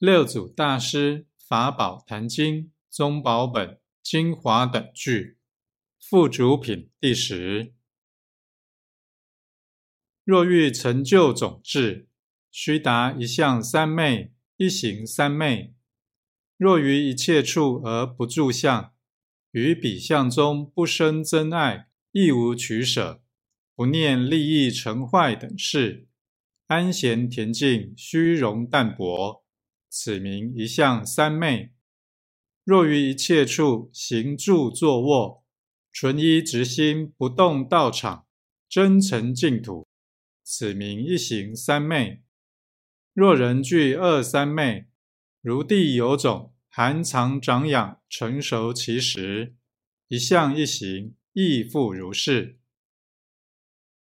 六祖大师法宝坛经宗宝本精华等句附主品第十。若欲成就种智，须达一相三昧，一行三昧。若于一切处而不住相，于彼相中不生真爱，亦无取舍，不念利益成坏等事，安闲恬静，虚荣淡泊。此名一向三昧。若于一切处行住坐卧，纯一直心，不动道场，真诚净土，此名一行三昧。若人具二三昧，如地有种，含藏长养，成熟其时，一向一行亦复如是。